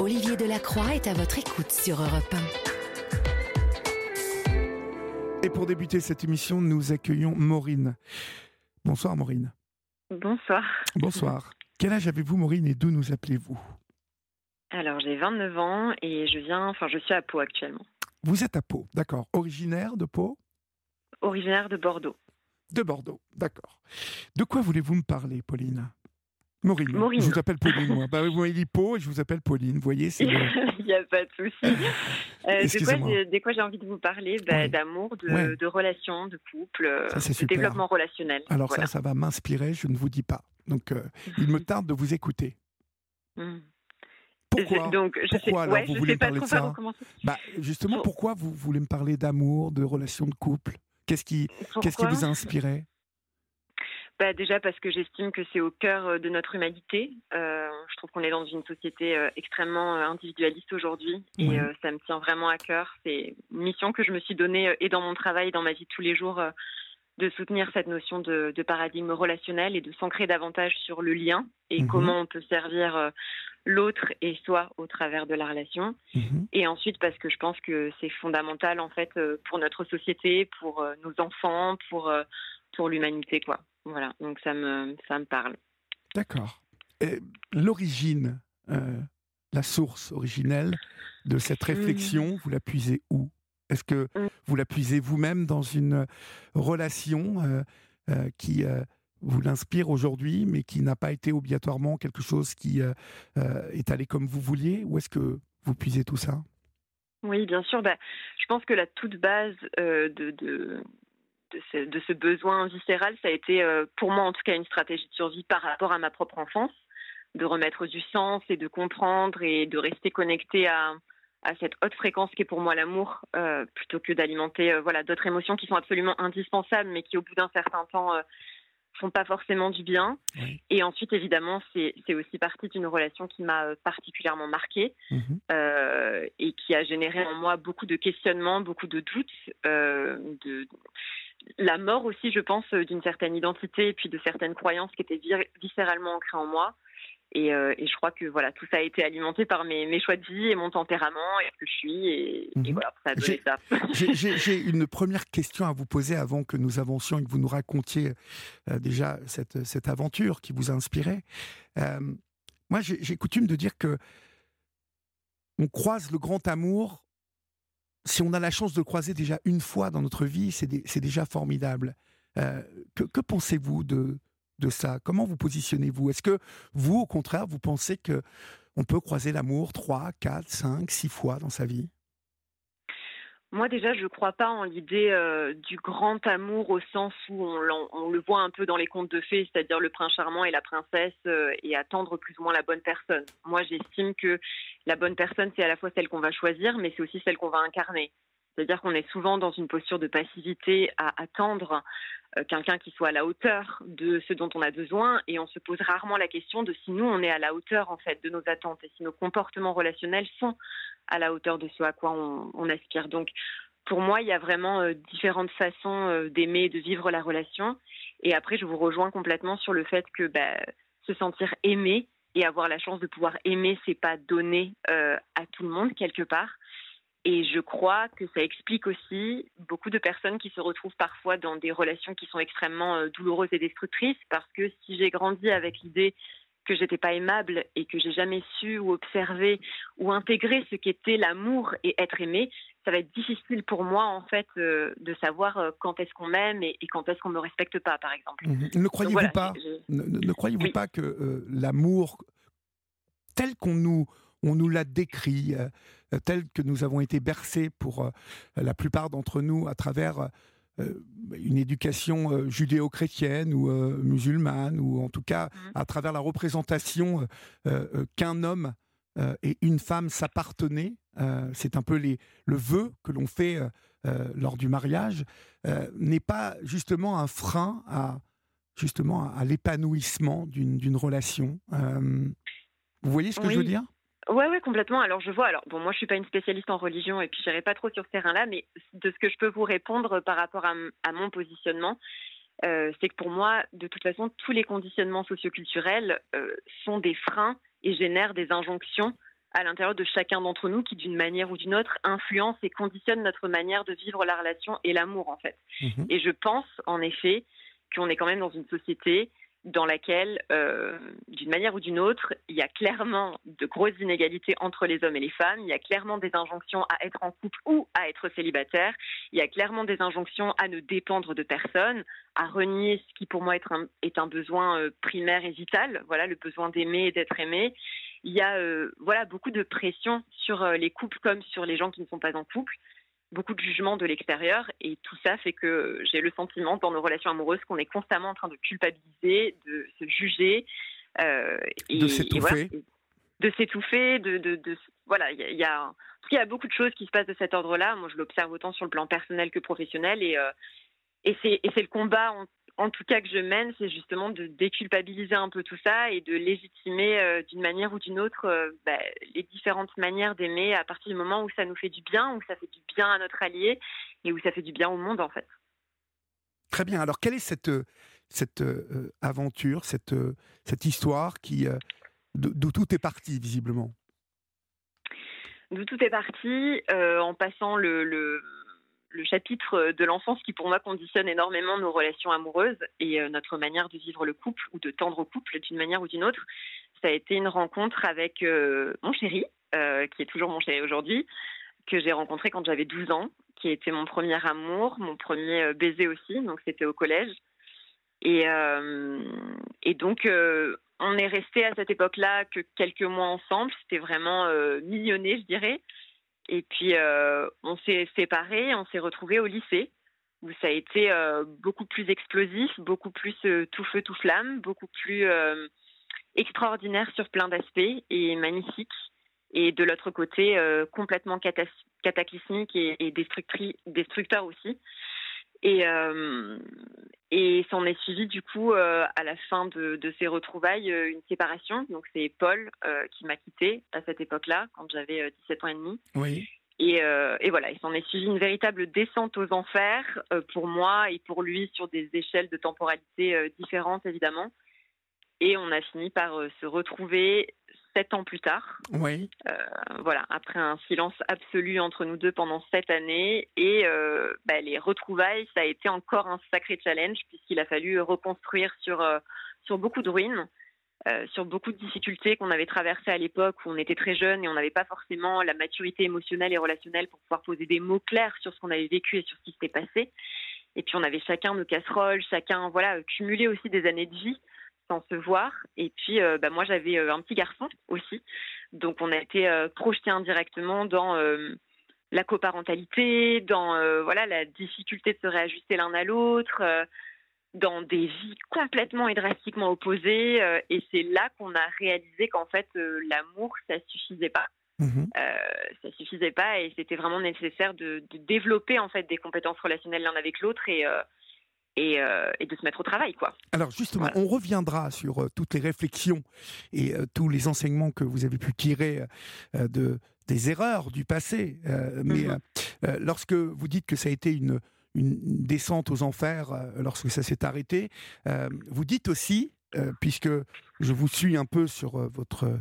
Olivier Delacroix est à votre écoute sur Europe 1. Et pour débuter cette émission, nous accueillons Maureen. Bonsoir Maureen. Bonsoir. Bonsoir. Quel âge avez-vous Maureen et d'où nous appelez-vous? Alors j'ai 29 ans et je viens, enfin je suis à Pau actuellement. Vous êtes à Pau, d'accord. Originaire de Pau? Originaire de Bordeaux. De Bordeaux, d'accord. De quoi voulez-vous me parler, Pauline? Maureen. Je vous appelle Pauline, moi. Bah, vous m'avez dit Pau et je vous appelle Pauline. Vous voyez, c'est. Il n'y a pas de souci. Euh, de quoi j'ai envie de vous parler bah, D'amour, de, de, relations, de couple, euh, de développement relationnel. Alors ça, ça va m'inspirer, je ne vous dis pas. Donc, euh, il me tarde de vous écouter. Hmm. Pourquoi Donc, je pourquoi alors vous voulez me parler de ça bah, Justement, pourquoi vous voulez me parler d'amour, de relations de couple? Qu'est-ce qui, qu'est-ce qui vous a inspiré bah, Déjà parce que j'estime que c'est au cœur euh, de notre humanité. Euh, je trouve qu'on est dans une société euh, extrêmement individualiste aujourd'hui et ça me tient vraiment à cœur. C'est une mission que je me suis donnée et dans mon travail, et dans ma vie de tous les jours, de soutenir cette notion de, paradigme relationnel et de s'ancrer davantage sur le lien et mhm. comment on peut servir l'autre et soi au travers de la relation. Mhm. Et ensuite parce que je pense que c'est fondamental en fait pour notre société, pour nos enfants, pour pour l'humanité quoi. Voilà, donc ça me, ça me parle. D'accord. L'origine, euh, la source originelle de cette mmh. réflexion, vous la puisez où? Est-ce que mmh. vous la puisez vous-même dans une relation euh, euh, qui vous l'inspire aujourd'hui, mais qui n'a pas été obligatoirement quelque chose qui est allé comme vous vouliez? Ou est-ce que vous puisez tout ça? Oui, bien sûr. Bah, je pense que la toute base de, de ce, besoin viscéral, ça a été euh, pour moi en tout cas une stratégie de survie par rapport à ma propre enfance, de remettre du sens et de comprendre et de rester connecté à, cette haute fréquence qui est pour moi l'amour, euh, plutôt que d'alimenter euh, voilà d'autres émotions qui sont absolument indispensables, mais qui au bout d'un certain temps font pas forcément du bien. Et ensuite, évidemment, c'est aussi partie d'une relation qui m'a particulièrement marquée mhm. et qui a généré en moi beaucoup de questionnements, beaucoup de doutes, de, la mort aussi, je pense, euh, d'une certaine identité et puis de certaines croyances qui étaient viscéralement ancrées en moi. Euh, et, je crois que voilà, tout ça a été alimenté par mes, choix de vie et mon tempérament et ce que je suis. Et, mhm. voilà, ça a donné ça. J'ai une première question à vous poser avant que nous avancions et que vous nous racontiez euh, déjà cette, cette, aventure qui vous a inspiré. moi, j'ai coutume de dire que on croise le grand amour si on a la chance de croiser déjà une fois dans notre vie, c'est déjà formidable. Euh, que, pensez-vous de, de ça? Comment vous positionnez-vous? Est-ce que vous, au contraire, vous pensez que on peut croiser l'amour trois, quatre, cinq, six fois dans sa vie? Moi déjà, je ne crois pas en l'idée euh, du grand amour au sens où on, le voit un peu dans les contes de fées, c'est-à-dire le prince charmant et la princesse euh, et attendre plus ou moins la bonne personne. Moi, j'estime que la bonne personne, c'est à la fois celle qu'on va choisir, mais c'est aussi celle qu'on va incarner. C'est-à-dire qu'on est souvent dans une posture de passivité à attendre euh, quelqu'un qui soit à la hauteur de ce dont on a besoin et on se pose rarement la question de si nous on est à la hauteur en fait de nos attentes et si nos comportements relationnels sont à la hauteur de ce à quoi on, aspire. Donc, pour moi, il y a vraiment euh, différentes façons euh, d'aimer et de vivre la relation. Et après, je vous rejoins complètement sur le fait que bah, se sentir aimé et avoir la chance de pouvoir aimer, c'est pas donné à tout le monde quelque part. Et je crois que ça explique aussi beaucoup de personnes qui se retrouvent parfois dans des relations qui sont extrêmement douloureuses et destructrices, parce que si j'ai grandi avec l'idée que j'étais pas aimable et que j'ai jamais su ou observer ou intégrer ce qu'était l'amour et être aimé, ça va être difficile pour moi en fait euh, de savoir euh, quand est-ce qu'on m'aime et, quand est-ce qu'on me respecte pas, par exemple. Mhm. Ne croyez-vous pas, ne, croyez-vous pas que euh, l'amour tel qu'on nous on nous l'a décrit, tel que nous avons été bercés pour la plupart d'entre nous à travers euh, une éducation euh, judéo-chrétienne ou euh, musulmane, ou en tout cas mmh. à travers la représentation qu'un homme et une femme s'appartenaient. c'est un peu les, le vœu que l'on fait lors du mariage, n'est pas justement un frein à justement à, l'épanouissement d'une relation. vous voyez ce que je veux dire? Ouais, ouais, complètement. Alors je vois. Alors bon, moi je suis pas une spécialiste en religion et puis j'irai pas trop sur ce terrain-là, mais de ce que je peux vous répondre par rapport à, mon positionnement, euh, c'est que pour moi, de toute façon, tous les conditionnements socioculturels euh, sont des freins et génèrent des injonctions à l'intérieur de chacun d'entre nous qui, d'une manière ou d'une autre, influence et conditionne notre manière de vivre la relation et l'amour, en fait. Mhm. Et je pense, en effet, qu'on est quand même dans une société dans laquelle, euh, d'une manière ou d'une autre, il y a clairement de grosses inégalités entre les hommes et les femmes, il y a clairement des injonctions à être en couple ou à être célibataire, il y a clairement des injonctions à ne dépendre de personne, à renier ce qui pour moi est un, est un besoin euh, primaire et vital, voilà, le besoin d'aimer et d'être aimé. Il y a euh, voilà beaucoup de pression sur les couples comme sur les gens qui ne sont pas en couple beaucoup de jugements de l'extérieur et tout ça fait que j'ai le sentiment dans nos relations amoureuses qu'on est constamment en train de culpabiliser, de se juger euh, et, de s'étouffer. de s'étouffer, de, de, voilà, il y, a, il y a beaucoup de choses qui se passent de cet ordre-là. Moi, je l'observe autant sur le plan personnel que professionnel et euh, et c'est le combat en tout cas que je mène, c'est justement de déculpabiliser un peu tout ça et de légitimer euh, d'une manière ou d'une autre euh, bah, les différentes manières d'aimer à partir du moment où ça nous fait du bien, où ça fait du bien à notre allié et où ça fait du bien au monde en fait. Très bien. Alors quelle est cette, cette euh, aventure, cette, cette histoire qui d'où tout est parti visiblement? D'où tout est parti en passant le le chapitre euh, de l'enfance qui pour moi conditionne énormément nos relations amoureuses et euh, notre manière de vivre le couple ou de tendre au couple d'une manière ou d'une autre. Ça a été une rencontre avec euh, mon chéri, qui est toujours mon chéri aujourd'hui, que j'ai rencontré quand j'avais 12 ans, qui était mon premier amour, mon premier baiser aussi, donc c'était au collège. Et, et donc, on est resté à cette époque-là que quelques mois ensemble. C'était vraiment millionné, je dirais. Et puis, euh, on s'est séparés, on s'est retrouvés au lycée, où ça a été euh, beaucoup plus explosif, beaucoup plus euh, tout feu, tout flamme, beaucoup plus extraordinaire sur plein d'aspects et magnifique. Et de l'autre côté, complètement cataclysmique et, et destructeur aussi. Et, euh, et s'en est suivi du coup euh, à la fin de, de ces retrouvailles euh, une séparation. Donc c'est Paul qui m'a quitté à cette époque-là, quand j'avais 17 ans et demi. Oui. Et, et, voilà, il s'en est suivi une véritable descente aux enfers pour moi et pour lui sur des échelles de temporalité différentes évidemment. Et on a fini par se retrouver sept ans plus tard. Oui. Euh, voilà, après un silence absolu entre nous deux pendant sept années. Et euh, bah, les retrouvailles, ça a été encore un sacré challenge puisqu'il a fallu reconstruire sur, euh, sur beaucoup de ruines. sur beaucoup de difficultés qu'on avait traversées à l'époque où on était très jeune et on n'avait pas forcément la maturité émotionnelle et relationnelle pour pouvoir poser des mots clairs sur ce qu'on avait vécu et sur ce qui s'était passé. Et puis on avait chacun nos casseroles, chacun voilà cumulé aussi des années de vie sans se voir. Et puis, euh, bah, moi, j'avais euh, un petit garçon aussi. Donc, on a été euh, projeté indirectement dans la coparentalité, dans voilà la difficulté de se réajuster l'un à l'autre, dans des vies complètement et drastiquement opposées. et c'est là qu'on a réalisé qu'en fait, l'amour, ça suffisait pas. Mmh ça suffisait pas et c'était vraiment nécessaire de, de, développer en fait des compétences relationnelles l'un avec l'autre et euh, et, de se mettre au travail. Quoi. Alors justement, on reviendra sur euh, toutes les réflexions et euh, tous les enseignements que vous avez pu tirer de, des erreurs du passé. mais mhm. lorsque vous dites que ça a été une, une descente aux enfers lorsque ça s'est arrêté, vous dites aussi, puisque je vous suis un peu sur votre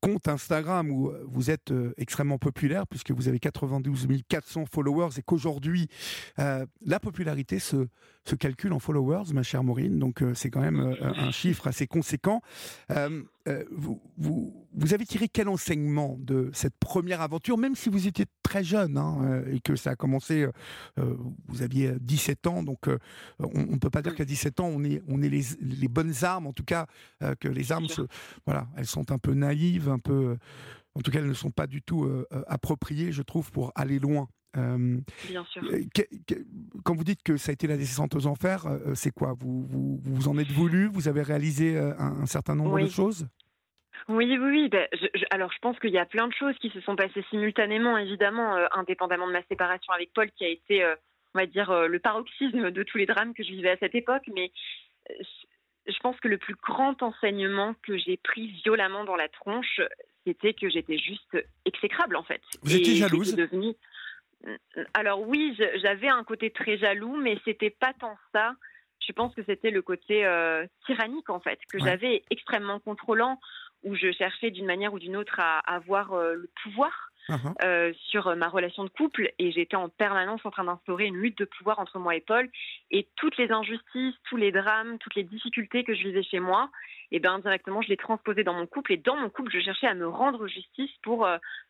compte Instagram où vous êtes extrêmement populaire puisque vous avez 92 400 followers et qu'aujourd'hui la popularité se, se calcule en followers, ma chère Maureen, donc euh, c'est quand même euh, un chiffre assez conséquent. Euh, vous, vous, vous, avez tiré quel enseignement de cette première aventure, même si vous étiez très jeune hein, et que ça a commencé, vous aviez 17 ans, donc on ne peut pas dire qu'à 17 ans on est, on est les, les bonnes armes, en tout cas que les armes, se, voilà, elles sont un peu naïves, un peu, en tout cas elles ne sont pas du tout appropriées, je trouve, pour aller loin. Bien sûr. quand vous dites que ça a été la descente aux enfers, euh, c'est quoi? Vous, vous, vous en êtes voulu? Vous avez réalisé euh, un, certain nombre de choses? Oui, oui, oui. Ben, alors, je pense qu'il y a plein de choses qui se sont passées simultanément, évidemment, euh, indépendamment de ma séparation avec Paul, qui a été, on va dire, le paroxysme de tous les drames que je vivais à cette époque. Mais je pense que le plus grand enseignement que j'ai pris violemment dans la tronche, c'était que j'étais juste exécrable, en fait. Vous étiez jalouse alors oui, j'avais un côté très jaloux, mais c'était pas tant ça. Je pense que c'était le côté euh, tyrannique en fait, que j'avais extrêmement contrôlant, où je cherchais d'une manière ou d'une autre à, avoir le pouvoir uh-huh. sur ma relation de couple et j'étais en permanence en train d'instaurer une lutte de pouvoir entre moi et Paul et toutes les injustices, tous les drames, toutes les difficultés que je vivais chez moi, et eh ben indirectement je les transposais dans mon couple et dans mon couple je cherchais à me rendre justice pour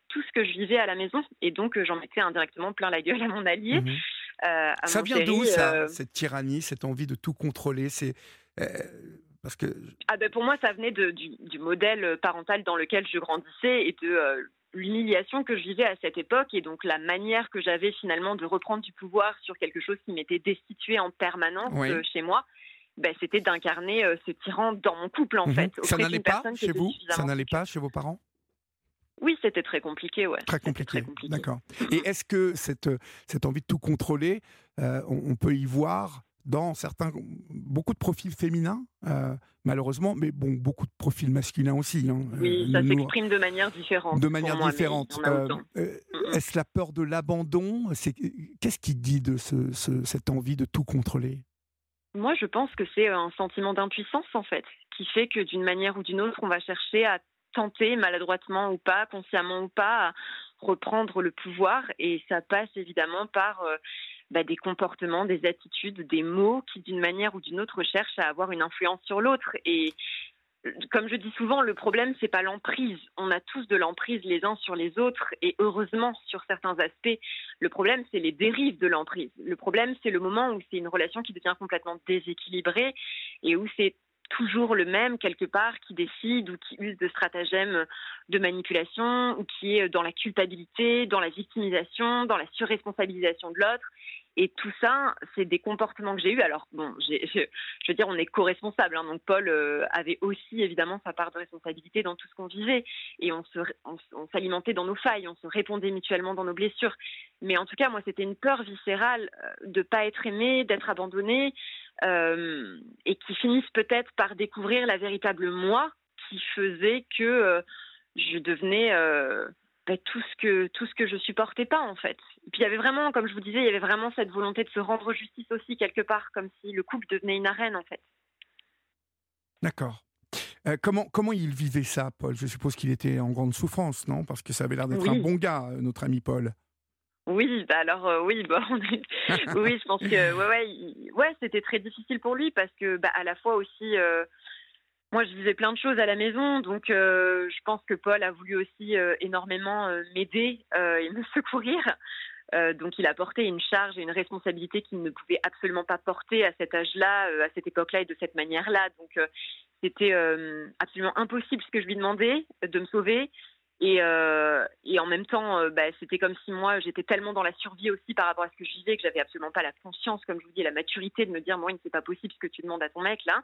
tout ce que je vivais à la maison et donc j'en mettais indirectement plein la gueule à mon allié. Euh, ça vient d'où ça, euh, cette tyrannie, cette envie de tout contrôler? C'est euh, parce que ah ben pour moi ça venait de, du, modèle parental dans lequel je grandissais et de l'humiliation que je vivais à cette époque et donc la manière que j'avais finalement de reprendre du pouvoir sur quelque chose qui m'était destitué en permanence chez moi. Ben, c'était d'incarner ce tyran dans mon couple en mhm. fait. Ça n'allait pas chez vous? Ça n'allait pas chez vos parents? Oui, c'était très compliqué, ouais. Très compliqué, d'accord. Et est-ce que cette, cette envie de tout contrôler, euh, on, peut y voir dans certains, beaucoup de profils féminins, euh, malheureusement, mais bon, beaucoup de profils masculins aussi. Hein, oui, euh, ça s'exprime de manière différente. De manière différente. Est-ce la peur de l'abandon Qu'est-ce qui dit de ce, cette envie de tout contrôler? Moi, je pense que c'est un sentiment d'impuissance, en fait, qui fait que d'une manière ou d'une autre, on va chercher à tenter, maladroitement ou pas, consciemment ou pas, à reprendre le pouvoir. Et ça passe évidemment par euh, bah, des comportements, des attitudes, des mots qui, d'une manière ou d'une autre, cherchent à avoir une influence sur l'autre. Et euh, comme je dis souvent, le problème, c'est pas l'emprise. On a tous de l'emprise les uns sur les autres, et heureusement sur certains aspects. Le problème, c'est les dérives de l'emprise. Le problème, c'est le moment où c'est une relation qui devient complètement déséquilibrée et où c'est toujours le même quelque part qui décide ou qui use de stratagèmes de manipulation ou qui est dans la culpabilité, dans la victimisation, dans la surresponsabilisation de l'autre. Et tout ça, c'est des comportements que j'ai eus. Alors, bon, je, veux dire, on est co-responsable. Hein. donc, Paul euh, avait aussi, évidemment, sa part de responsabilité dans tout ce qu'on vivait. Et on, s'alimentait dans nos failles, on se répondait mutuellement dans nos blessures. Mais en tout cas, moi, c'était une peur viscérale euh, de ne pas être aimé, d'être abandonné, euh, et qui finissent peut-être par découvrir la véritable moi qui faisait que je devenais ben, tout ce que tout ce que je supportais pas en fait. Et puis il y avait vraiment, comme je vous disais, il y avait vraiment cette volonté de se rendre justice aussi quelque part, comme si le couple devenait une arène en fait. D'accord. comment, comment il vivait ça, Paul? Je suppose qu'il était en grande souffrance, non? Parce que ça avait l'air d'être un bon gars, notre ami Paul. Oui, bah alors euh, oui, bah, oui, je pense que ouais, ouais, ouais c'était très difficile pour lui parce que bah, à la fois aussi, euh, moi je vivais plein de choses à la maison, donc euh, je pense que Paul a voulu aussi énormément m'aider et me secourir. donc il a porté une charge et une responsabilité qu'il ne pouvait absolument pas porter à cet âge-là, à cette époque-là et de cette manière-là. Donc c'était absolument impossible ce que je lui demandais de me sauver. Et, euh, en même temps, euh, bah, c'était comme si moi, j'étais tellement dans la survie aussi par rapport à ce que je vivais que j'avais absolument pas la conscience, comme je vous dis, la maturité de me dire, moi, c'est pas possible ce que tu demandes à ton mec là.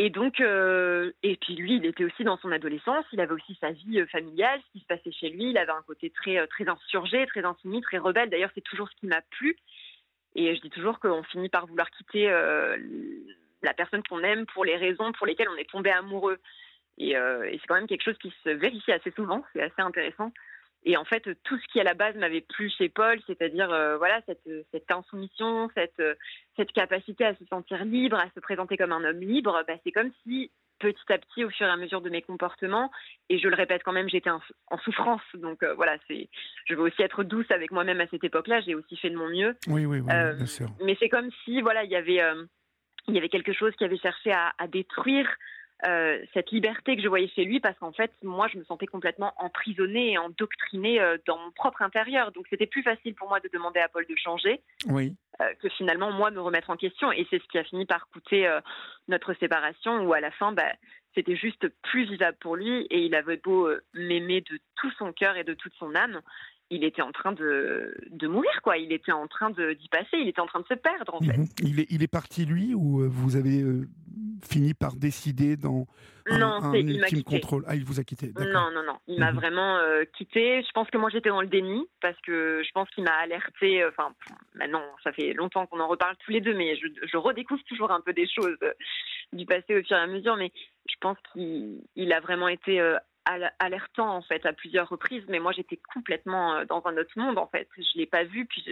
Et donc, euh, et puis lui, il était aussi dans son adolescence, il avait aussi sa vie familiale, ce qui se passait chez lui, il avait un côté très, très insurgé, très insoumis, très rebelle. D'ailleurs, c'est toujours ce qui m'a plu. Et je dis toujours qu'on finit par vouloir quitter la personne qu'on aime pour les raisons pour lesquelles on est tombé amoureux. Euh, et, c'est quand même quelque chose qui se vérifie assez souvent, c'est assez intéressant. Et en fait, tout ce qui à la base m'avait plu chez Paul, c'est-à-dire euh, voilà cette, cette insoumission, cette, cette capacité à se sentir libre, à se présenter comme un homme libre, bah, c'est comme si petit à petit, au fur et à mesure de mes comportements, et je le répète quand même, j'étais en, souffrance. Donc euh, voilà, c'est, je veux aussi être douce avec moi-même à cette époque-là. J'ai aussi fait de mon mieux. Oui, oui, oui, bien sûr. Mais c'est comme si voilà, il y avait, il y avait quelque chose qui avait cherché à, à détruire euh, cette liberté que je voyais chez lui parce qu'en fait, moi, je me sentais complètement emprisonnée et endoctrinée euh, dans mon propre intérieur. Donc, c'était plus facile pour moi de demander à Paul de changer oui. Euh, que finalement, moi, me remettre en question. Et c'est ce qui a fini par coûter notre séparation où à la fin, bah, c'était juste plus vivable pour lui et il avait beau m'aimer de tout son cœur et de toute son âme il était en train de, de mourir, quoi. Il était en train d'y passer, il était en train de se perdre, en fait. Mhm. Il, est, il est parti, lui, ou vous avez fini par décider dans un, non, ultime contrôle Ah, il vous a quitté. Non, non, non. Il m'a mhm. vraiment euh, quitté. Je pense que moi, j'étais dans le déni parce que je pense qu'il m'a alerté. Euh, enfin, maintenant, ça fait longtemps qu'on en reparle tous les deux, mais je, redécouvre toujours un peu des choses euh, du passé au fur et à mesure. Mais je pense qu'il a vraiment été alertant en fait à plusieurs reprises, mais moi j'étais complètement euh, dans un autre monde en fait. Je l'ai pas vu, puis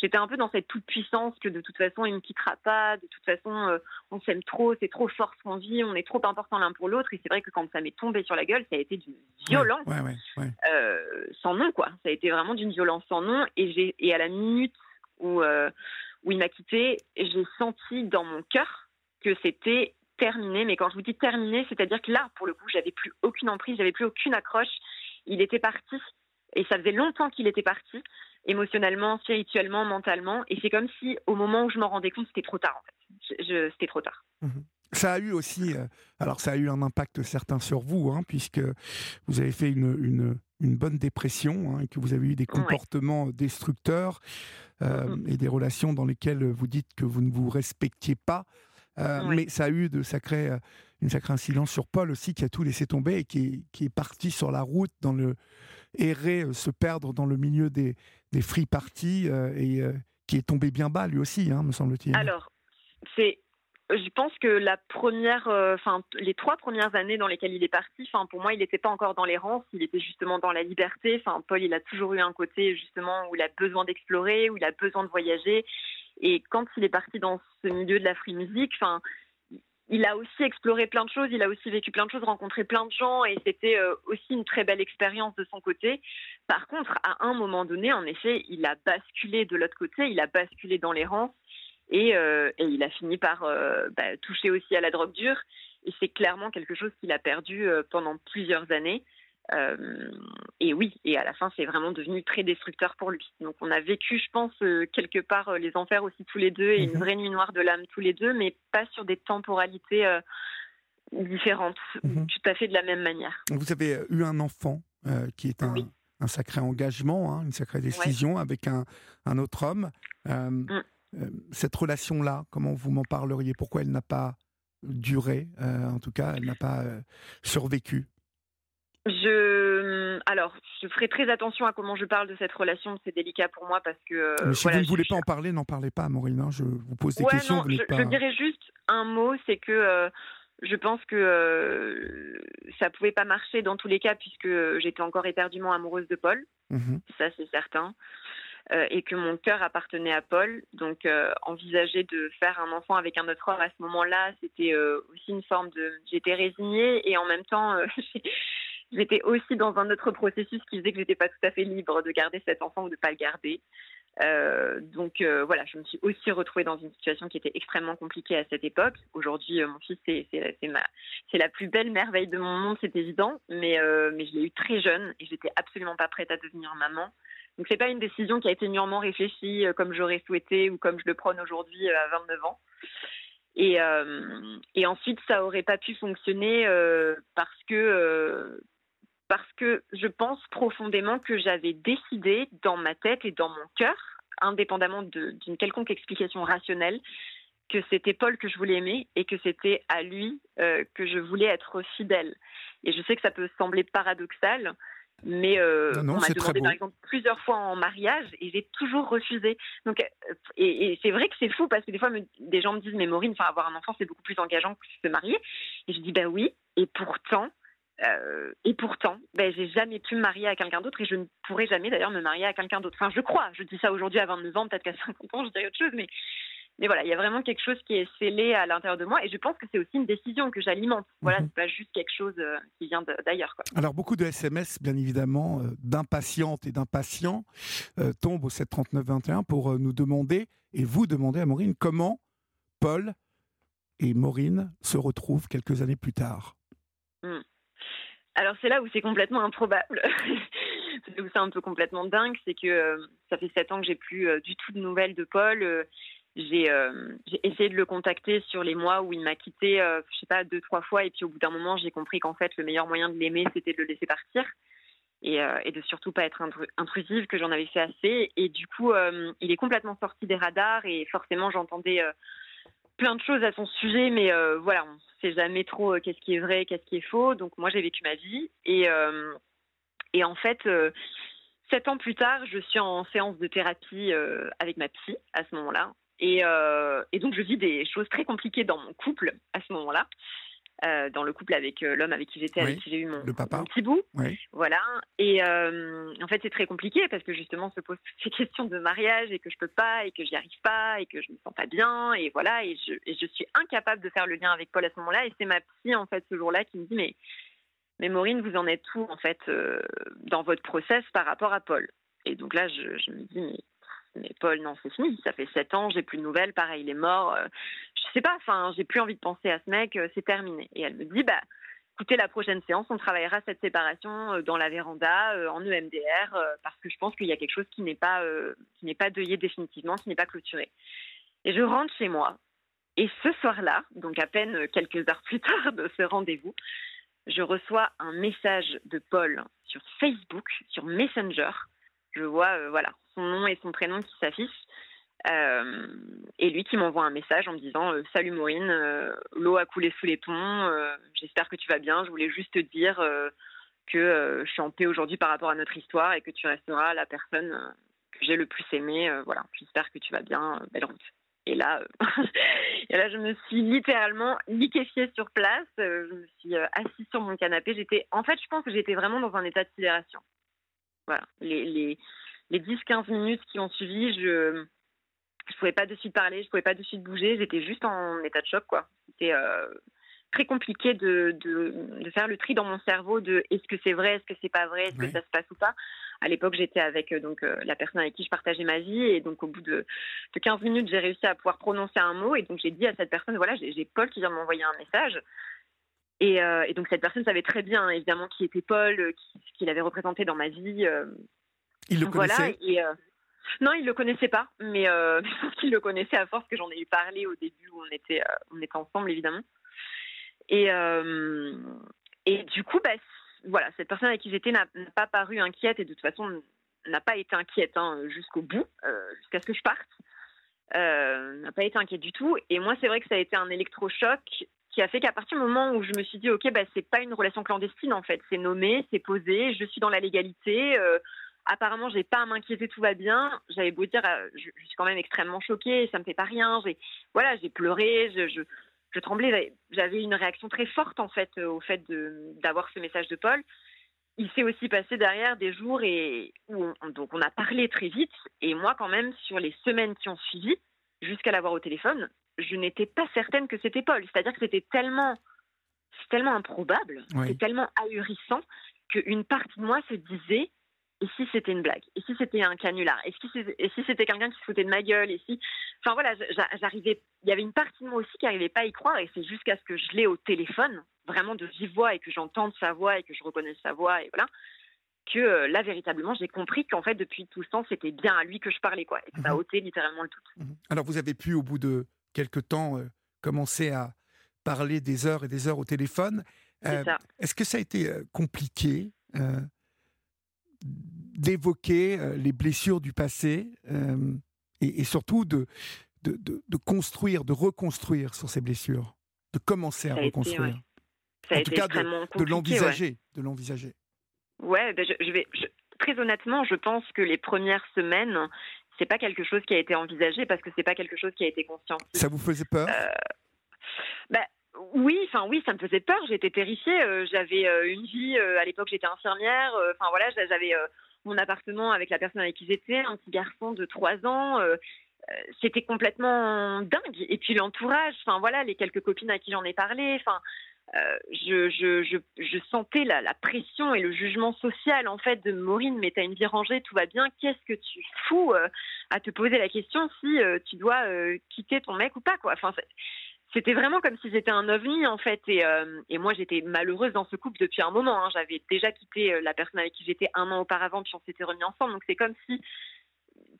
j'étais un peu dans cette toute puissance que de toute façon il me quittera pas, de toute façon euh, on s'aime trop, c'est trop fort ce qu'on vit, on est trop important l'un pour l'autre. Et c'est vrai que quand ça m'est tombé sur la gueule, ça a été d'une violence euh, sans nom quoi. Ça a été vraiment d'une violence sans nom. Et j'ai et à la minute où où il m'a quitté, j'ai senti dans mon cœur que c'était terminé. Mais quand je vous dis terminé, c'est-à-dire que là, pour le coup, j'avais plus aucune emprise, j'avais plus aucune accroche. Il était parti. Et ça faisait longtemps qu'il était parti, émotionnellement, spirituellement, mentalement. Et c'est comme si, au moment où je m'en rendais compte, c'était trop tard, en fait. C'était trop tard. Mhm. Ça a eu aussi, euh, alors ça a eu un impact certain sur vous, hein, puisque vous avez fait une, une, une bonne dépression, hein, et que vous avez eu des comportements destructeurs euh, mhm. et des relations dans lesquelles vous dites que vous ne vous respectiez pas. Euh, mais ça a eu de sacrés, euh, une sacrée incidence sur Paul aussi, qui a tout laissé tomber et qui est, qui est parti sur la route, dans le errer, euh, se perdre dans le milieu des, des free parties et qui est tombé bien bas lui aussi, hein, me semble-t-il. Alors, c'est je pense que la première, enfin les trois premières années dans lesquelles il est parti, enfin pour moi il n'était pas encore dans l'errance, il était justement dans la liberté. Enfin Paul, il a toujours eu un côté justement où il a besoin d'explorer, où il a besoin de voyager. Et quand il est parti dans ce milieu de la free music, enfin, il a aussi exploré plein de choses, il a aussi vécu plein de choses, rencontré plein de gens, et c'était euh, aussi une très belle expérience de son côté. Par contre, à un moment donné, en effet, il a basculé de l'autre côté, il a basculé dans l'errance, et, euh, et, il a fini par euh, bah, toucher aussi à la drogue dure. Et c'est clairement quelque chose qu'il a perdu pendant plusieurs années. Euh, et oui, et à la fin, c'est vraiment devenu très destructeur pour lui. Donc, on a vécu, je pense, euh, quelque part euh, les enfers aussi tous les deux et une mhm. vraie nuit noire de l'âme tous les deux, mais pas sur des temporalités différentes, mhm. tout à fait de la même manière. Vous avez eu un enfant qui est un, un sacré engagement, hein, une sacrée décision avec un, un, autre homme. Mm. cette relation-là, comment vous m'en parleriez? Pourquoi elle n'a pas duré En tout cas, elle n'a pas survécu? Je, alors, je ferai très attention à comment je parle de cette relation. C'est délicat pour moi parce que. Euh, si vous ne voulez pas en parler, n'en parlez pas, Maureen. Hein. Je vous pose des questions. je, je, dirais juste un mot, c'est que euh, je pense que euh, ça pouvait pas marcher dans tous les cas puisque j'étais encore éperdument amoureuse de Paul. Mmh ça, c'est certain. et que mon cœur appartenait à Paul. Donc, envisager de faire un enfant avec un autre homme à ce moment-là, c'était aussi une forme de. J'étais résignée et en même temps, j'étais aussi dans un autre processus qui faisait que j'étais pas tout à fait libre de garder cet enfant ou de pas le garder. Euh, donc euh, voilà, je me suis aussi retrouvée dans une situation qui était extrêmement compliquée à cette époque. Aujourd'hui, euh, mon fils, c'est la plus belle merveille de mon monde, c'est évident, mais mais je l'ai eu très jeune et j'étais absolument pas prête à devenir maman. Donc c'est pas une décision qui a été mûrement réfléchie comme j'aurais souhaité ou comme je le prône aujourd'hui à 29 ans. Et, et ensuite, ça aurait pas pu fonctionner parce que parce que je pense profondément que j'avais décidé dans ma tête et dans mon cœur, indépendamment d'une quelconque explication rationnelle, que c'était Paul que je voulais aimer et que c'était à lui euh, que je voulais être fidèle. Et je sais que ça peut sembler paradoxal, mais euh, on m'a demandé par exemple plusieurs fois en mariage et j'ai toujours refusé. Donc, euh, et, c'est vrai que c'est fou parce que des fois des gens me disent mais Maureen, avoir un enfant c'est beaucoup plus engageant que se marier. Et je dis ben oui. Et pourtant euh, et pourtant, ben, j'ai jamais pu me marier à quelqu'un d'autre et je ne pourrai jamais d'ailleurs me marier à quelqu'un d'autre. Enfin, je crois, je dis ça aujourd'hui à 29 ans, peut-être qu'à 50 ans, je dirais autre chose, mais, mais voilà, il y a vraiment quelque chose qui est scellé à l'intérieur de moi et je pense que c'est aussi une décision que j'alimente. Voilà, mhm. c'est pas juste quelque chose euh, qui vient d'ailleurs. Alors, beaucoup de SMS, bien évidemment, euh, d'impatientes et d'impatients tombent au 739-21 pour nous demander et vous demander à Maureen comment Paul et Maureen se retrouvent quelques années plus tard. Hmm. Alors c'est là où c'est complètement improbable, c'est où c'est un peu complètement dingue, c'est que euh, ça fait sept ans que j'ai plus euh, du tout de nouvelles de Paul. Euh, j'ai essayé de le contacter sur les mois où il m'a quitté, je sais pas, deux trois fois, et puis au bout d'un moment j'ai compris qu'en fait le meilleur moyen de l'aimer c'était de le laisser partir et, et de surtout pas être intrusive, que j'en avais fait assez. Et du coup il est complètement sorti des radars et forcément j'entendais plein de choses à son sujet, mais euh, voilà, on sait jamais trop euh, qu'est-ce qui est vrai, qu'est-ce qui est faux. Donc moi, j'ai vécu ma vie. Et, euh, en fait, sept ans plus tard, je suis en séance de thérapie avec ma psy à ce moment-là. Et, et, donc, je vis des choses très compliquées dans mon couple à ce moment-là. Euh, dans le couple avec euh, l'homme avec qui j'étais, avec qui j'ai eu mon, petit bout. Oui. Voilà. Et euh, en fait, c'est très compliqué parce que justement, se posent ces questions de mariage et que je peux pas et que j'y arrive pas et que je me sens pas bien et voilà. Et je, et je suis incapable de faire le lien avec Paul à ce moment-là. Et c'est ma psy en fait ce jour-là qui me dit mais mais Maureen, vous en êtes où en fait dans votre process par rapport à Paul? Et donc là, je, je me dis mais mais Paul, non, c'est fini. Ça fait sept ans, j'ai plus de nouvelles. Pareil, il est mort. Euh, je sais pas. Enfin, j'ai plus envie de penser à ce mec. Euh, c'est terminé. Et elle me dit, bah, écoutez, la prochaine séance, on travaillera cette séparation euh, dans la véranda, en EMDR, parce que je pense qu'il y a quelque chose qui n'est pas, qui n'est pas deuillé définitivement, qui n'est pas clôturé. Et je rentre chez moi. Et ce soir-là, donc à peine quelques heures plus tard de ce rendez-vous, je reçois un message de Paul sur Facebook, sur Messenger. Je vois, voilà, son nom et son prénom qui s'affichent. Euh, et lui qui m'envoie un message en me disant euh, Salut Maureen, euh, l'eau a coulé sous les ponts, j'espère que tu vas bien. Je voulais juste te dire que je suis en paix aujourd'hui par rapport à notre histoire et que tu resteras la personne que j'ai le plus aimée. voilà, j'espère que tu vas bien. belle route. Et là, et là, je me suis littéralement liquéfiée sur place. je me suis assise sur mon canapé. J'étais, en fait, je pense que j'étais vraiment dans un état de sidération. Voilà, les, les les 10-15 minutes qui ont suivi, je ne pouvais pas de suite parler, je pouvais pas de suite bouger, j'étais juste en état de choc quoi. C'était euh, très compliqué de, de, faire le tri dans mon cerveau de est-ce que c'est vrai, est-ce que c'est pas vrai, est-ce que ça se passe ou pas. À l'époque, j'étais avec euh, donc euh, la personne avec qui je partageais ma vie et donc au bout de, de 15 minutes, j'ai réussi à pouvoir prononcer un mot et donc j'ai dit à cette personne voilà, j'ai Paul qui vient m'envoyer un message. Et, et, donc cette personne savait très bien évidemment qui était Paul, ce qu'il avait représenté dans ma vie. Il le connaissait? Non, il le connaissait pas, mais euh, qu'il le connaissait à force que j'en ai eu parlé au début où on était, euh, on était ensemble évidemment. Et, et du coup, bah, voilà, cette personne avec qui j'étais n'a pas paru inquiète et de toute façon n'a pas été inquiète hein, jusqu'au bout, jusqu'à ce que je parte. n'a pas été inquiète du tout. Et moi, c'est vrai que ça a été un électrochoc qui a fait qu'à partir du moment où je me suis dit, ok, bah, c'est pas une relation clandestine en fait, c'est nommé, c'est posé, je suis dans la légalité apparemment, j'ai pas à m'inquiéter, tout va bien. J'avais beau dire, euh, je, suis quand même extrêmement choquée, ça me fait pas rien. J'ai, voilà, j'ai pleuré, je, je, tremblais. J'avais une réaction très forte en fait au fait d'avoir ce message de Paul. Il s'est aussi passé derrière des jours et où on, donc on a parlé très vite. Et moi, quand même, sur les semaines qui ont suivi, jusqu'à l'avoir au téléphone, je n'étais pas certaine que c'était Paul. C'est-à-dire que c'était tellement, tellement improbable, c'est tellement ahurissant qu'une partie de moi se disait et si c'était une blague? Et si c'était un canular? Et si c'était quelqu'un qui se foutait de ma gueule? Et si, enfin voilà, j'arrivais. Il y avait une partie de moi aussi qui n'arrivait pas à y croire, et c'est jusqu'à ce que je l'ai au téléphone, vraiment de vive voix, et que j'entende sa voix et que je reconnais sa voix, et voilà, que euh, là véritablement j'ai compris qu'en fait depuis tout ce temps c'était bien à lui que je parlais, quoi, et que ça a mhm. ôté littéralement le tout. Mhm. Alors vous avez pu au bout de quelques temps euh, commencer à parler des heures et des heures au téléphone. Euh, est-ce que ça a été compliqué d'évoquer euh, les blessures du passé euh, et, surtout de de, de, construire, de reconstruire sur ces blessures, de commencer à reconstruire. Ça a en été tout cas, de, l'envisager, de l'envisager. Ouais, ben je, vais très honnêtement, je pense que les premières semaines, c'est pas quelque chose qui a été envisagé parce que c'est pas quelque chose qui a été conscient. Ça vous faisait peur? Euh, bah, oui, enfin oui, ça me faisait peur. J'étais terrifiée. Euh, j'avais euh, une vie. Euh, à l'époque, j'étais infirmière. Enfin voilà, j'avais mon appartement avec la personne avec qui j'étais, un petit garçon de 3 ans. C'était complètement dingue. Et puis l'entourage. Enfin voilà, les quelques copines à qui j'en ai parlé. Enfin, je, sentais la, pression et le jugement social en fait de Maureen. Mais t'as une vie rangée, tout va bien. Qu'est-ce que tu fous à te poser la question si tu dois quitter ton mec ou pas quoi. C'était vraiment comme si j'étais un ovni en fait. Et, euh, moi, j'étais malheureuse dans ce couple depuis un moment. Hein. J'avais déjà quitté euh, la personne avec qui j'étais un an auparavant, puis on s'était remis ensemble. Donc c'est comme si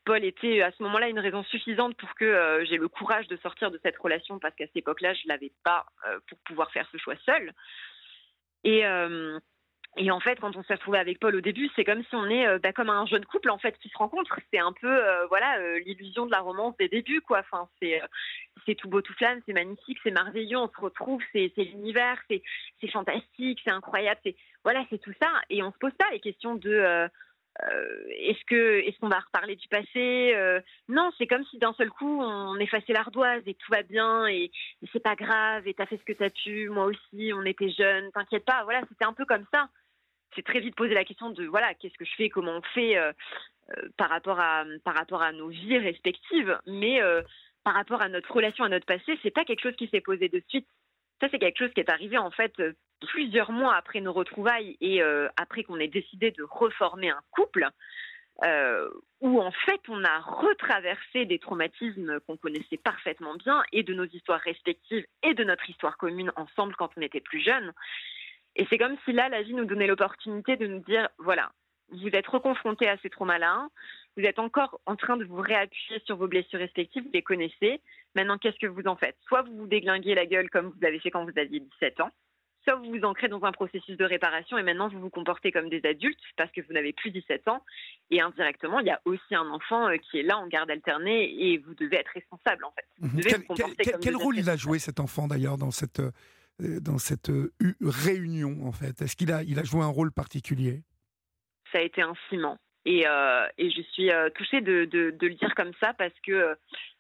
Paul était à ce moment-là une raison suffisante pour que euh, j'ai le courage de sortir de cette relation, parce qu'à cette époque-là, je l'avais pas pour pouvoir faire ce choix seul. Et et en fait, quand on s'est retrouvé avec Paul au début, c'est comme si on est euh, bah, comme un jeune couple en fait qui se rencontre. C'est un peu euh, voilà euh, l'illusion de la romance des débuts quoi. C'est tout beau tout flamme, c'est magnifique, c'est merveilleux, on se retrouve, c'est c'est l'univers, c'est c'est fantastique, c'est incroyable, c'est voilà, c'est tout ça. Et on se pose pas les questions de est-ce que est-ce qu'on va reparler du passé Non, c'est comme si d'un seul coup on effaçait l'ardoise et tout va bien et, c'est pas grave et t'as fait ce que t'as pu, moi aussi, on était jeunes, t'inquiète pas. Voilà, c'était un peu comme ça. C'est très vite poser la question de voilà, qu'est-ce que je fais, comment on fait par rapport à par rapport à nos vies respectives, mais par rapport à notre relation à notre passé, c'est pas quelque chose qui s'est posé de suite. Ça, c'est quelque chose qui est arrivé en fait plusieurs mois après nos retrouvailles et euh, après qu'on ait décidé de reformer un couple, euh, où en fait on a retraversé des traumatismes qu'on connaissait parfaitement bien et de nos histoires respectives et de notre histoire commune ensemble quand on était plus jeunes. Et c'est comme si là, la vie nous donnait l'opportunité de nous dire, voilà, vous êtes reconfrontés à ces traumas-là, vous êtes encore en train de vous réappuyer sur vos blessures respectives, vous les connaissez. Maintenant, qu'est-ce que vous en faites? Soit vous vous déglinguez la gueule comme vous avez fait quand vous aviez 17 ans, soit vous vous ancrez dans un processus de réparation et maintenant vous vous comportez comme des adultes parce que vous n'avez plus 17 ans. Et indirectement, il y a aussi un enfant euh, qui est là en garde alternée et vous devez être responsable en fait. Mhm. quel, rôle il a joué cet enfant d'ailleurs dans cette, euh, dans cette euh, réunion en fait? Est-ce qu'il a, il a joué un rôle particulier? Ça a été un ciment. Et, et je suis touchée de, de, le dire comme ça parce que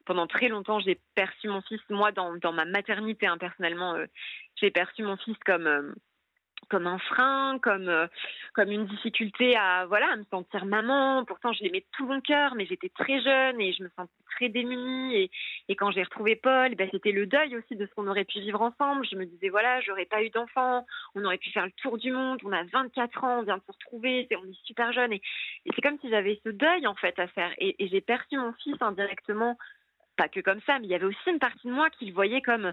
pendant très longtemps, j'ai perçu mon fils, moi, dans, dans ma maternité, hein, personnellement, j'ai perçu mon fils comme euh, comme un frein, comme euh, comme une difficulté à voilà à me sentir maman. Pourtant, je l'aimais tout mon cœur, mais j'étais très jeune et je me sentais très démunie. Et, quand j'ai retrouvé Paul, ben, c'était le deuil aussi de ce qu'on aurait pu vivre ensemble. Je me disais voilà, j'aurais pas eu d'enfant, on aurait pu faire le tour du monde. On a 24 ans, on vient de se retrouver, on est super jeune et, c'est comme si j'avais ce deuil en fait à faire. Et, et j'ai perçu mon fils indirectement, pas que comme ça, mais il y avait aussi une partie de moi qui le voyait comme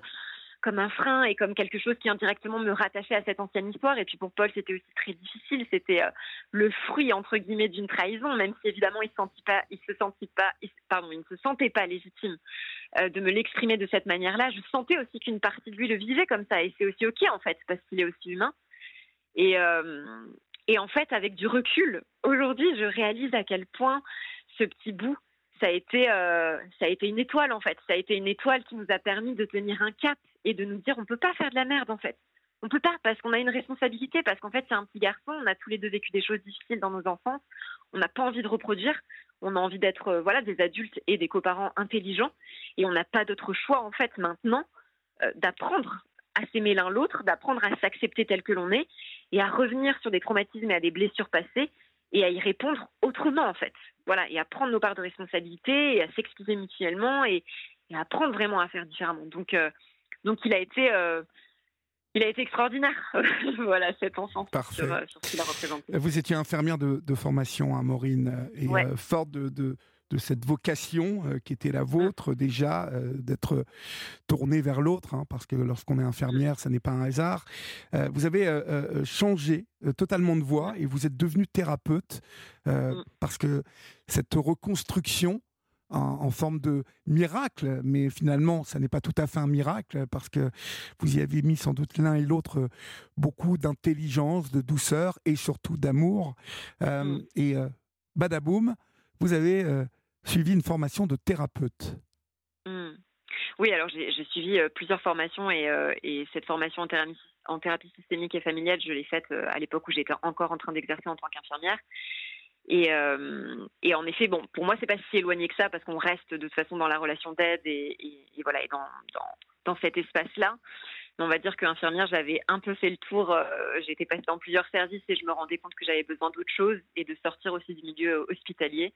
comme un frein et comme quelque chose qui indirectement me rattachait à cette ancienne histoire. Et puis pour Paul, c'était aussi très difficile. C'était euh, le fruit entre guillemets d'une trahison, même si évidemment il se sentit pas, il se sentit pas, pardon, il ne se sentait pas légitime euh, de me l'exprimer de cette manière-là. Je sentais aussi qu'une partie de lui le vivait comme ça, et c'est aussi ok en fait parce qu'il est aussi humain. Et euh, et en fait, avec du recul, aujourd'hui, je réalise à quel point ce petit bout ça a été ça a été une étoile en fait. Ça a été une étoile qui nous a permis de tenir un cap et de nous dire on peut pas faire de la merde en fait. On peut pas parce qu'on a une responsabilité, parce qu'en fait c'est un petit garçon, on a tous les deux vécu des choses difficiles dans nos enfances, on n'a pas envie de reproduire, on a envie d'être euh, voilà des adultes et des coparents intelligents et on n'a pas d'autre choix en fait maintenant euh, d'apprendre à s'aimer l'un l'autre, d'apprendre à s'accepter tel que l'on est et à revenir sur des traumatismes et à des blessures passées et à y répondre autrement en fait. Voilà, et à prendre nos parts de responsabilité et à s'excuser mutuellement et, à apprendre vraiment à faire différemment. Donc euh, donc il a été, euh, il a été extraordinaire. voilà, cet enfant. Parfait. Sur, euh, ce qu'il a représenté. Vous étiez infirmière de, formation, à hein, Maureen, et euh, forte de, de, cette vocation qui était la vôtre déjà, d'être tournée vers l'autre, hein, parce que lorsqu'on est infirmière, ça n'est pas un hasard. vous avez changé totalement de voie et vous êtes devenue thérapeute, mm. parce que cette reconstruction en, forme de miracle, mais finalement, ça n'est pas tout à fait un miracle parce que vous y avez mis sans doute l'un et l'autre euh, beaucoup d'intelligence, de douceur et surtout d'amour. Euh, mm. Et euh, badaboum, vous avez suivi une formation de thérapeute. Mm. Oui, alors j'ai suivi plusieurs formations et, et cette formation en thérapie, en thérapie, systémique et familiale, je l'ai faite à l'époque où j'étais encore en train d'exercer en tant qu'infirmière. Et, euh, et, en effet, bon, pour moi, c'est pas si éloigné que ça parce qu'on reste de toute façon dans la relation d'aide et, voilà, dans, dans, cet espace-là. On va dire qu'infirmière, j'avais un peu fait le tour. Euh, J'étais passée dans plusieurs services et je me rendais compte que j'avais besoin d'autre chose et de sortir aussi du milieu hospitalier.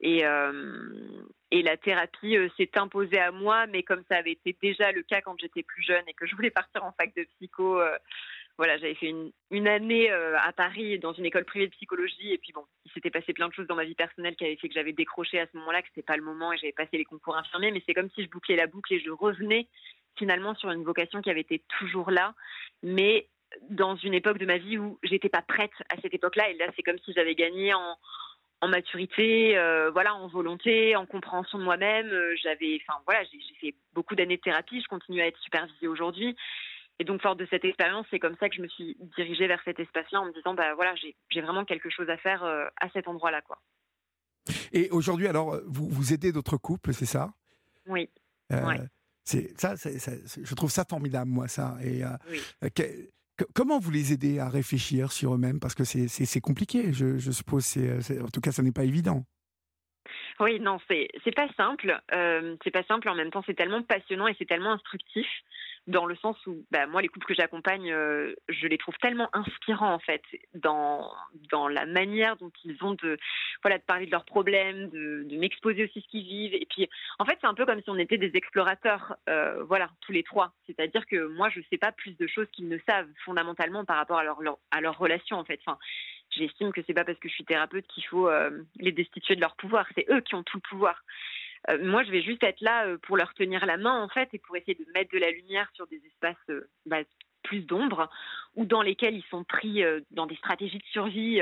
Et, euh, la thérapie euh, s'est imposée à moi, mais comme ça avait été déjà le cas quand j'étais plus jeune et que je voulais partir en fac de psycho euh, voilà, j'avais fait une, année euh, à Paris dans une école privée de psychologie et puis bon, il s'était passé plein de choses dans ma vie personnelle qui avaient fait que j'avais décroché à ce moment-là, que c'était pas le moment et j'avais passé les concours infirmiers, mais c'est comme si je bouclais la boucle et je revenais finalement sur une vocation qui avait été toujours là, mais dans une époque de ma vie où j'étais pas prête à cette époque-là et là c'est comme si j'avais gagné en, en maturité, euh, voilà, en volonté, en compréhension de moi-même. Euh, j'avais, enfin voilà, j'ai fait beaucoup d'années de thérapie, je continue à être supervisée aujourd'hui et donc, fort de cette expérience, c'est comme ça que je me suis dirigée vers cet espace-là en me disant, bah voilà, j'ai vraiment quelque chose à faire euh, à cet endroit-là, quoi. Et aujourd'hui, alors, vous, vous aidez d'autres couples, c'est ça? Oui. Euh, c'est ça, je trouve ça formidable, moi, ça. Et euh, comment vous les aidez à réfléchir sur eux-mêmes? Parce que c'est compliqué, je, je suppose. en tout cas, ça n'est pas évident. Oui, non, c'est c'est pas simple. Euh, c'est pas simple. En même temps, c'est tellement passionnant et c'est tellement instructif dans le sens où, bah, moi, les couples que j'accompagne, euh, je les trouve tellement inspirants en fait dans dans la manière dont ils ont de voilà de parler de leurs problèmes, de, m'exposer aussi ce qu'ils vivent. Et puis, en fait, c'est un peu comme si on était des explorateurs, euh, voilà, tous les trois. C'est-à-dire que moi, je sais pas plus de choses qu'ils ne savent fondamentalement par rapport à leur, leur à leur relation en fait. Enfin, j'estime que c'est pas parce que je suis thérapeute qu'il faut euh, les destituer de leur pouvoir. C'est eux qui ont tout le pouvoir. Euh, moi, je vais juste être là euh, pour leur tenir la main, en fait, et pour essayer de mettre de la lumière sur des espaces bah, plus d'ombre ou dans lesquels ils sont pris dans des stratégies de survie,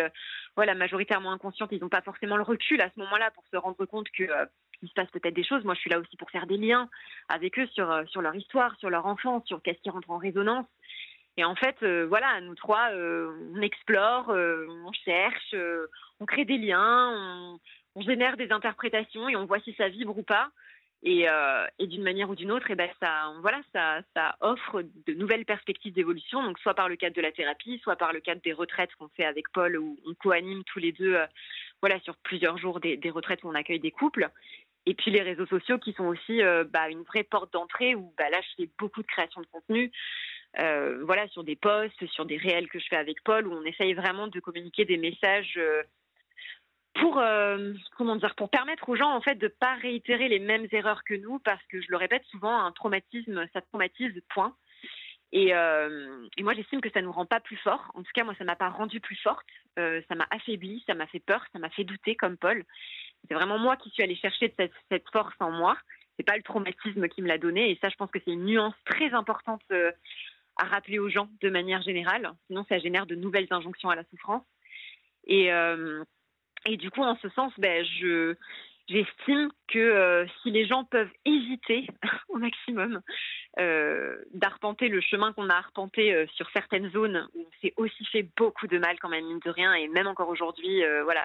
voilà, majoritairement inconscientes. Ils n'ont pas forcément le recul à ce moment-là pour se rendre compte que il se passe peut-être des choses. Moi, je suis là aussi pour faire des liens avec eux sur, leur histoire, sur leur enfance, sur qu'est-ce qui rentre en résonance. Et en fait, euh, voilà, nous trois, euh, on explore, euh, on cherche, on crée des liens, on, génère des interprétations et on voit si ça vibre ou pas. Et, d'une manière ou d'une autre, et ben ça, voilà, ça, ça offre de nouvelles perspectives d'évolution. Donc soit par le cadre de la thérapie, soit par le cadre des retraites qu'on fait avec Paul, où on co-anime tous les deux, voilà, sur plusieurs jours des, retraites où on accueille des couples. Et puis les réseaux sociaux qui sont aussi bah, une vraie porte d'entrée où bah, là je fais beaucoup de création de contenu. Euh, voilà, sur des posts, sur des réels que je fais avec Paul, où on essaye vraiment de communiquer des messages euh, pour euh, comment dire, pour permettre aux gens en fait de pas réitérer les mêmes erreurs que nous, parce que je le répète souvent, un traumatisme, ça traumatise, point. Et, et moi, j'estime que ça nous rend pas plus forts. En tout cas, moi, ça m'a pas rendu plus forte. ça m'a affaibli, ça m'a fait peur, ça m'a fait douter, comme Paul. C'est vraiment moi qui suis allée chercher cette, cette force en moi. C'est pas le traumatisme qui me l'a donné. Et ça, je pense que c'est une nuance très importante à rappeler aux gens de manière générale. Sinon, ça génère de nouvelles injonctions à la souffrance. Et, euh, et du coup, en ce sens, ben, je, j'estime que euh, si les gens peuvent hésiter au maximum euh, d'arpenter le chemin qu'on a arpenté sur certaines zones où on s'est aussi fait beaucoup de mal quand même, mine de rien, et même encore aujourd'hui, voilà,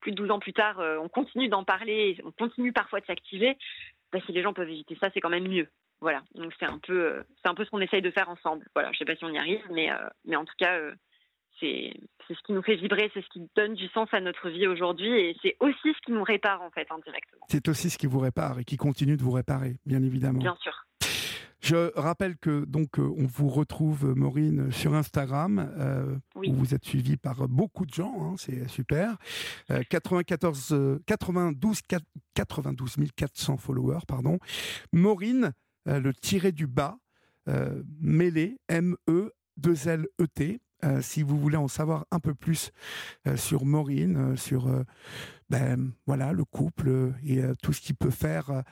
plus de 12 ans plus tard, on continue d'en parler, on continue parfois de s'activer, ben, si les gens peuvent éviter ça, c'est quand même mieux. Voilà, donc c'est un peu, euh, c'est un peu ce qu'on essaye de faire ensemble. Voilà, je sais pas si on y arrive, mais, euh, mais en tout cas, euh, c'est, ce qui nous fait vibrer, c'est ce qui donne du sens à notre vie aujourd'hui, et c'est aussi ce qui nous répare en fait indirectement. C'est aussi ce qui vous répare et qui continue de vous réparer, bien évidemment. Bien sûr. Je rappelle que donc on vous retrouve Maureen sur Instagram où vous êtes suivie par beaucoup de gens, hein, c'est super. 94 92 92 400 followers pardon. Maureen euh, le tiré du bas, euh, mêlé, M-E-2-L-E-T. Euh, si vous voulez en savoir un peu plus sur Maureen, sur ben, voilà, le couple et tout ce qui peut faire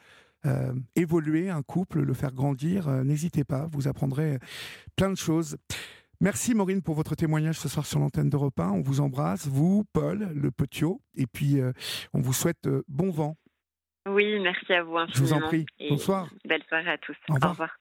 évoluer un couple, le faire grandir, n'hésitez pas, vous apprendrez plein de choses. Merci Maureen pour votre témoignage ce soir sur l'antenne de repas. On vous embrasse, vous, Paul, le Petiot, et puis on vous souhaite bon vent oui, merci à vous infiniment. Je vous en prie. Bonsoir. Belle soirée à tous. Au revoir.